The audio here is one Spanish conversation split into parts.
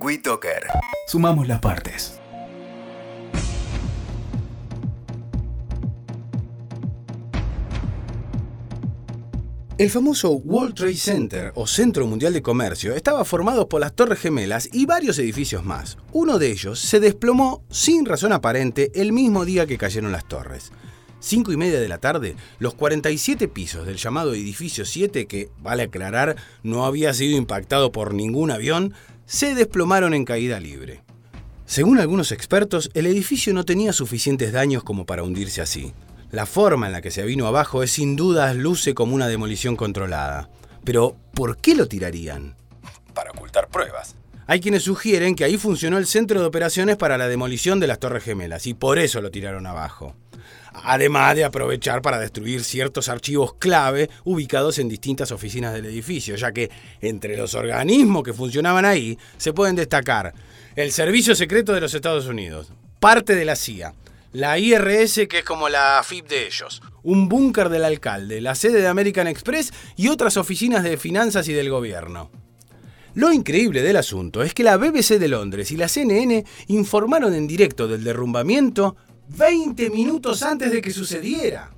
WeToker. Sumamos las partes. El famoso World Trade Center o Centro Mundial de Comercio estaba formado por las Torres Gemelas y varios edificios más. Uno de ellos se desplomó sin razón aparente el mismo día que cayeron las torres. Cinco y media de la tarde, los 47 pisos del llamado edificio 7, que, vale aclarar, no había sido impactado por ningún avión, se desplomaron en caída libre. Según algunos expertos, el edificio no tenía suficientes daños como para hundirse así. La forma en la que se vino abajo es sin dudas luce como una demolición controlada. Pero, ¿por qué lo tirarían? Para ocultar pruebas. Hay quienes sugieren que ahí funcionó el centro de operaciones para la demolición de las Torres Gemelas y por eso lo tiraron abajo. Además de aprovechar para destruir ciertos archivos clave ubicados en distintas oficinas del edificio, ya que entre los organismos que funcionaban ahí se pueden destacar el Servicio Secreto de los Estados Unidos, parte de la CIA, la IRS, que es como la FIP de ellos, un búnker del alcalde, la sede de American Express y otras oficinas de finanzas y del gobierno. Lo increíble del asunto es que la BBC de Londres y la CNN informaron en directo del derrumbamiento 20 minutos antes de que sucediera.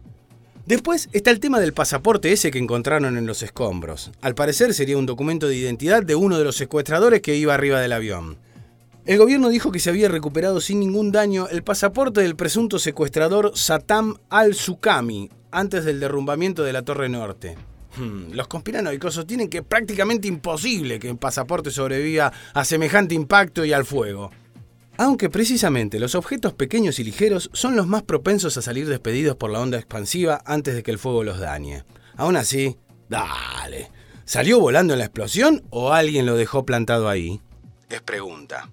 Después está el tema del pasaporte ese que encontraron en los escombros. Al parecer sería un documento de identidad de uno de los secuestradores que iba arriba del avión. El gobierno dijo que se había recuperado sin ningún daño el pasaporte del presunto secuestrador Satam al-Sukami antes del derrumbamiento de la Torre Norte. Hmm, los conspiranoicos sostienen que es prácticamente imposible que un pasaporte sobreviva a semejante impacto y al fuego. Aunque precisamente los objetos pequeños y ligeros son los más propensos a salir despedidos por la onda expansiva antes de que el fuego los dañe. Aún así, dale. ¿Salió volando en la explosión o alguien lo dejó plantado ahí? Es pregunta.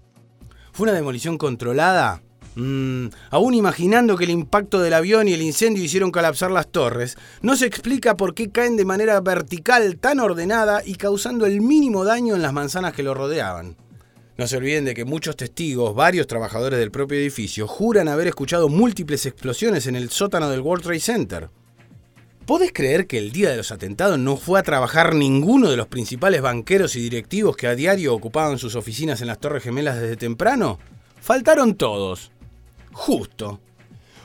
¿Fue una demolición controlada? Mm, aún imaginando que el impacto del avión y el incendio hicieron colapsar las torres, no se explica por qué caen de manera vertical tan ordenada y causando el mínimo daño en las manzanas que lo rodeaban. No se olviden de que muchos testigos, varios trabajadores del propio edificio, juran haber escuchado múltiples explosiones en el sótano del World Trade Center. ¿Podés creer que el día de los atentados no fue a trabajar ninguno de los principales banqueros y directivos que a diario ocupaban sus oficinas en las Torres Gemelas desde temprano? Faltaron todos. Justo.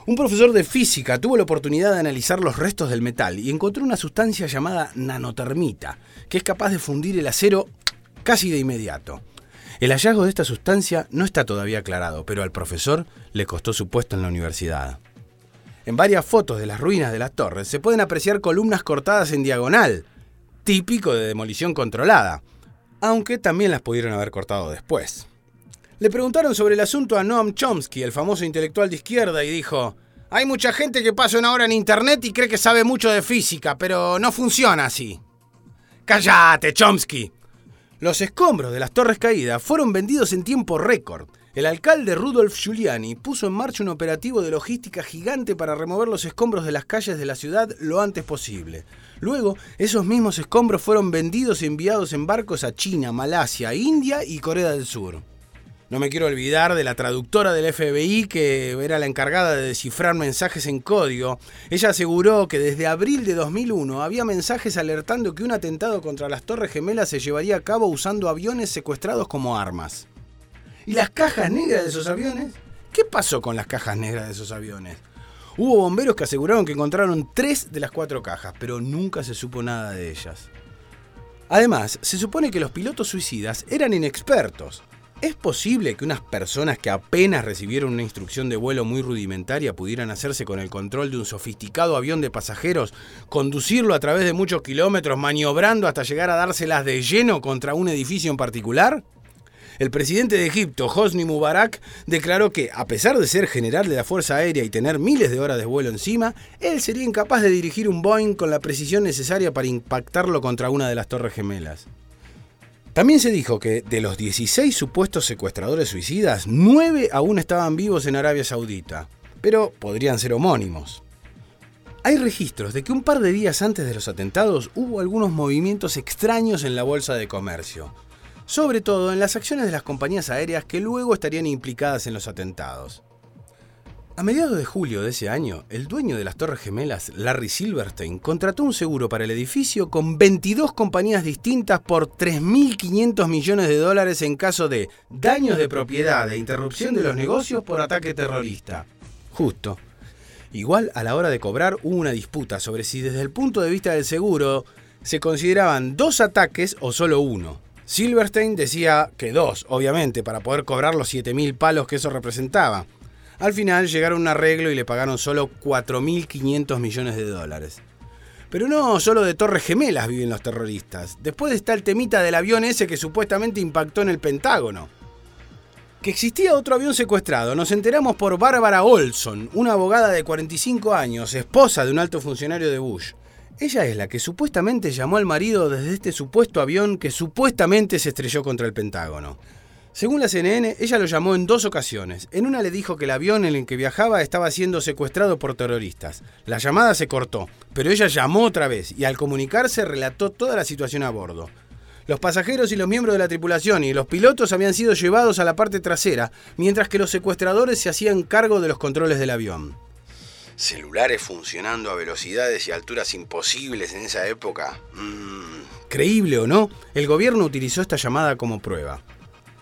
Un profesor de física tuvo la oportunidad de analizar los restos del metal y encontró una sustancia llamada nanotermita, que es capaz de fundir el acero casi de inmediato. El hallazgo de esta sustancia no está todavía aclarado, pero al profesor le costó su puesto en la universidad. En varias fotos de las ruinas de las torres se pueden apreciar columnas cortadas en diagonal, típico de demolición controlada, aunque también las pudieron haber cortado después. Le preguntaron sobre el asunto a Noam Chomsky, el famoso intelectual de izquierda, y dijo, hay mucha gente que pasa una hora en internet y cree que sabe mucho de física, pero no funciona así. Cállate, Chomsky. Los escombros de las torres caídas fueron vendidos en tiempo récord el alcalde Rudolf Giuliani puso en marcha un operativo de logística gigante para remover los escombros de las calles de la ciudad lo antes posible. Luego, esos mismos escombros fueron vendidos y enviados en barcos a China, Malasia, India y Corea del Sur. No me quiero olvidar de la traductora del FBI que era la encargada de descifrar mensajes en código. Ella aseguró que desde abril de 2001 había mensajes alertando que un atentado contra las Torres Gemelas se llevaría a cabo usando aviones secuestrados como armas. ¿Y las cajas negras de esos aviones? ¿Qué pasó con las cajas negras de esos aviones? Hubo bomberos que aseguraron que encontraron tres de las cuatro cajas, pero nunca se supo nada de ellas. Además, se supone que los pilotos suicidas eran inexpertos. ¿Es posible que unas personas que apenas recibieron una instrucción de vuelo muy rudimentaria pudieran hacerse con el control de un sofisticado avión de pasajeros, conducirlo a través de muchos kilómetros, maniobrando hasta llegar a dárselas de lleno contra un edificio en particular? El presidente de Egipto, Hosni Mubarak, declaró que, a pesar de ser general de la Fuerza Aérea y tener miles de horas de vuelo encima, él sería incapaz de dirigir un Boeing con la precisión necesaria para impactarlo contra una de las torres gemelas. También se dijo que de los 16 supuestos secuestradores suicidas, 9 aún estaban vivos en Arabia Saudita, pero podrían ser homónimos. Hay registros de que un par de días antes de los atentados hubo algunos movimientos extraños en la bolsa de comercio, sobre todo en las acciones de las compañías aéreas que luego estarían implicadas en los atentados. A mediados de julio de ese año, el dueño de las Torres Gemelas, Larry Silverstein, contrató un seguro para el edificio con 22 compañías distintas por 3.500 millones de dólares en caso de daños de propiedad e interrupción de los negocios por ataque terrorista. Justo. Igual a la hora de cobrar hubo una disputa sobre si desde el punto de vista del seguro se consideraban dos ataques o solo uno. Silverstein decía que dos, obviamente, para poder cobrar los 7.000 palos que eso representaba. Al final llegaron a un arreglo y le pagaron solo 4.500 millones de dólares. Pero no solo de Torres Gemelas viven los terroristas. Después está el temita del avión ese que supuestamente impactó en el Pentágono. Que existía otro avión secuestrado nos enteramos por Bárbara Olson, una abogada de 45 años, esposa de un alto funcionario de Bush. Ella es la que supuestamente llamó al marido desde este supuesto avión que supuestamente se estrelló contra el Pentágono. Según la CNN, ella lo llamó en dos ocasiones. En una le dijo que el avión en el que viajaba estaba siendo secuestrado por terroristas. La llamada se cortó, pero ella llamó otra vez y al comunicarse relató toda la situación a bordo. Los pasajeros y los miembros de la tripulación y los pilotos habían sido llevados a la parte trasera, mientras que los secuestradores se hacían cargo de los controles del avión. Celulares funcionando a velocidades y alturas imposibles en esa época. Mm. Creíble o no, el gobierno utilizó esta llamada como prueba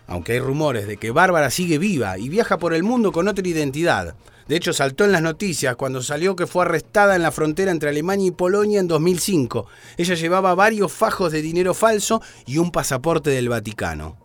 aunque hay rumores de que Bárbara sigue viva y viaja por el mundo con otra identidad. De hecho, saltó en las noticias cuando salió que fue arrestada en la frontera entre Alemania y Polonia en 2005. Ella llevaba varios fajos de dinero falso y un pasaporte del Vaticano.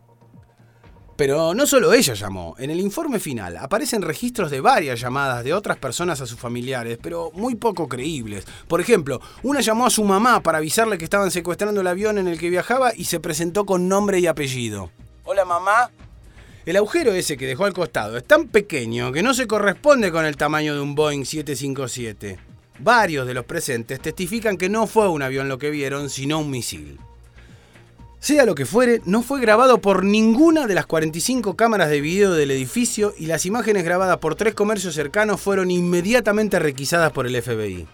Pero no solo ella llamó. En el informe final aparecen registros de varias llamadas de otras personas a sus familiares, pero muy poco creíbles. Por ejemplo, una llamó a su mamá para avisarle que estaban secuestrando el avión en el que viajaba y se presentó con nombre y apellido. Hola mamá. El agujero ese que dejó al costado es tan pequeño que no se corresponde con el tamaño de un Boeing 757. Varios de los presentes testifican que no fue un avión lo que vieron, sino un misil. Sea lo que fuere, no fue grabado por ninguna de las 45 cámaras de video del edificio y las imágenes grabadas por tres comercios cercanos fueron inmediatamente requisadas por el FBI.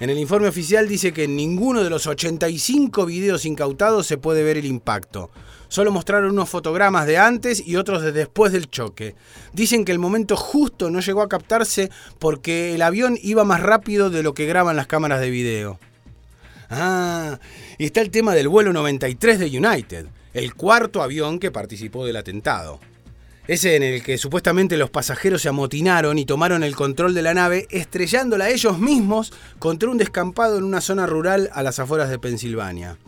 En el informe oficial dice que en ninguno de los 85 videos incautados se puede ver el impacto. Solo mostraron unos fotogramas de antes y otros de después del choque. Dicen que el momento justo no llegó a captarse porque el avión iba más rápido de lo que graban las cámaras de video. Ah, y está el tema del vuelo 93 de United, el cuarto avión que participó del atentado. Ese en el que supuestamente los pasajeros se amotinaron y tomaron el control de la nave, estrellándola ellos mismos contra un descampado en una zona rural a las afueras de Pensilvania.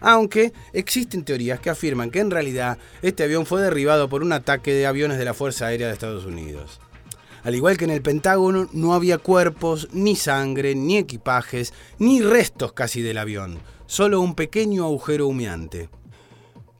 Aunque existen teorías que afirman que en realidad este avión fue derribado por un ataque de aviones de la Fuerza Aérea de Estados Unidos. Al igual que en el Pentágono, no había cuerpos, ni sangre, ni equipajes, ni restos casi del avión, solo un pequeño agujero humeante.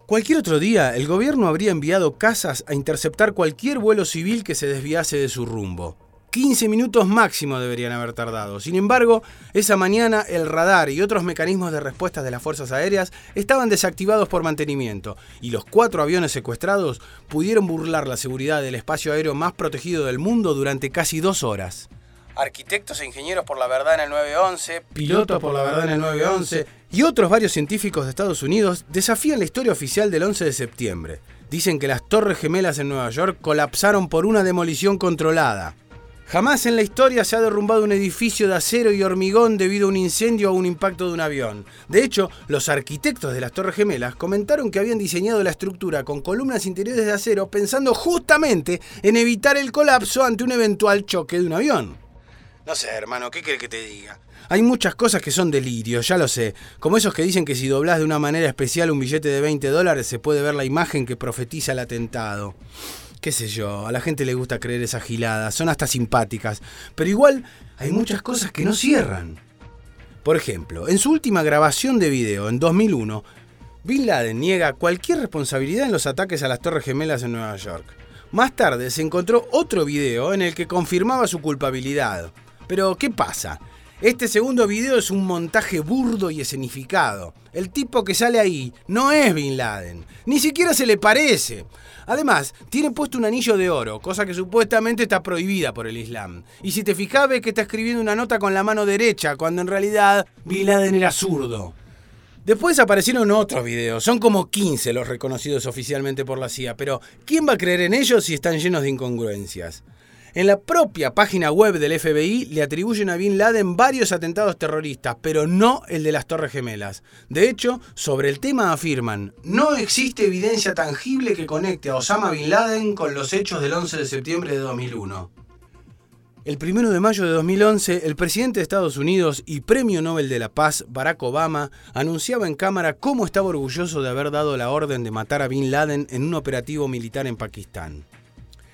Cualquier otro día, el gobierno habría enviado casas a interceptar cualquier vuelo civil que se desviase de su rumbo. 15 minutos máximo deberían haber tardado. Sin embargo, esa mañana el radar y otros mecanismos de respuesta de las fuerzas aéreas estaban desactivados por mantenimiento y los cuatro aviones secuestrados pudieron burlar la seguridad del espacio aéreo más protegido del mundo durante casi dos horas arquitectos e ingenieros por la verdad en el 911, pilotos por la verdad en el 911 y otros varios científicos de Estados Unidos desafían la historia oficial del 11 de septiembre. Dicen que las Torres Gemelas en Nueva York colapsaron por una demolición controlada. Jamás en la historia se ha derrumbado un edificio de acero y hormigón debido a un incendio o un impacto de un avión. De hecho, los arquitectos de las Torres Gemelas comentaron que habían diseñado la estructura con columnas interiores de acero pensando justamente en evitar el colapso ante un eventual choque de un avión. No sé, hermano, ¿qué quiere que te diga? Hay muchas cosas que son delirios, ya lo sé. Como esos que dicen que si doblas de una manera especial un billete de 20 dólares se puede ver la imagen que profetiza el atentado. Qué sé yo, a la gente le gusta creer esas giladas, son hasta simpáticas. Pero igual hay muchas cosas que no cierran. Por ejemplo, en su última grabación de video, en 2001, Bin Laden niega cualquier responsabilidad en los ataques a las Torres Gemelas en Nueva York. Más tarde se encontró otro video en el que confirmaba su culpabilidad. Pero, ¿qué pasa? Este segundo video es un montaje burdo y escenificado. El tipo que sale ahí no es Bin Laden, ni siquiera se le parece. Además, tiene puesto un anillo de oro, cosa que supuestamente está prohibida por el Islam. Y si te fijas, ves que está escribiendo una nota con la mano derecha, cuando en realidad Bin Laden era zurdo. Después aparecieron otros videos, son como 15 los reconocidos oficialmente por la CIA, pero ¿quién va a creer en ellos si están llenos de incongruencias? En la propia página web del FBI le atribuyen a Bin Laden varios atentados terroristas, pero no el de las Torres Gemelas. De hecho, sobre el tema afirman, no existe evidencia tangible que conecte a Osama Bin Laden con los hechos del 11 de septiembre de 2001. El 1 de mayo de 2011, el presidente de Estados Unidos y Premio Nobel de la Paz, Barack Obama, anunciaba en cámara cómo estaba orgulloso de haber dado la orden de matar a Bin Laden en un operativo militar en Pakistán.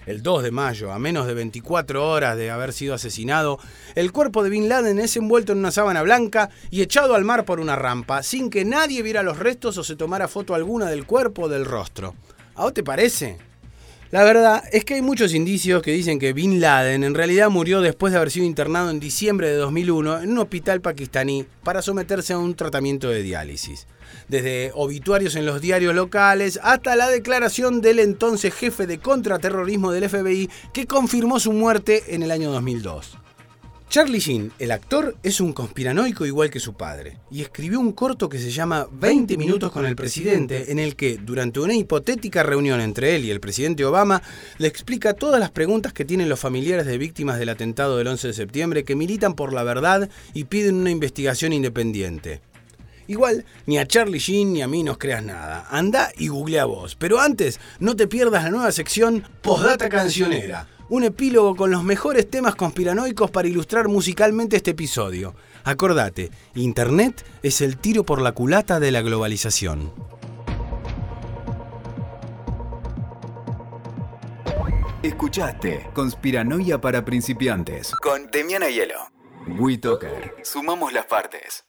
El 2 de mayo, a menos de 24 horas de haber sido asesinado, el cuerpo de Bin Laden es envuelto en una sábana blanca y echado al mar por una rampa, sin que nadie viera los restos o se tomara foto alguna del cuerpo o del rostro. ¿A vos te parece? La verdad es que hay muchos indicios que dicen que Bin Laden en realidad murió después de haber sido internado en diciembre de 2001 en un hospital pakistaní para someterse a un tratamiento de diálisis. Desde obituarios en los diarios locales hasta la declaración del entonces jefe de contraterrorismo del FBI que confirmó su muerte en el año 2002. Charlie Sheen, el actor, es un conspiranoico igual que su padre, y escribió un corto que se llama 20 minutos con el presidente, en el que, durante una hipotética reunión entre él y el presidente Obama, le explica todas las preguntas que tienen los familiares de víctimas del atentado del 11 de septiembre que militan por la verdad y piden una investigación independiente. Igual, ni a Charlie Sheen ni a mí nos creas nada. Anda y googlea vos. Pero antes, no te pierdas la nueva sección Postdata Cancionera un epílogo con los mejores temas conspiranoicos para ilustrar musicalmente este episodio. Acordate, Internet es el tiro por la culata de la globalización. Escuchaste Conspiranoia para principiantes con Demiana Hielo. WeToker. Sumamos las partes.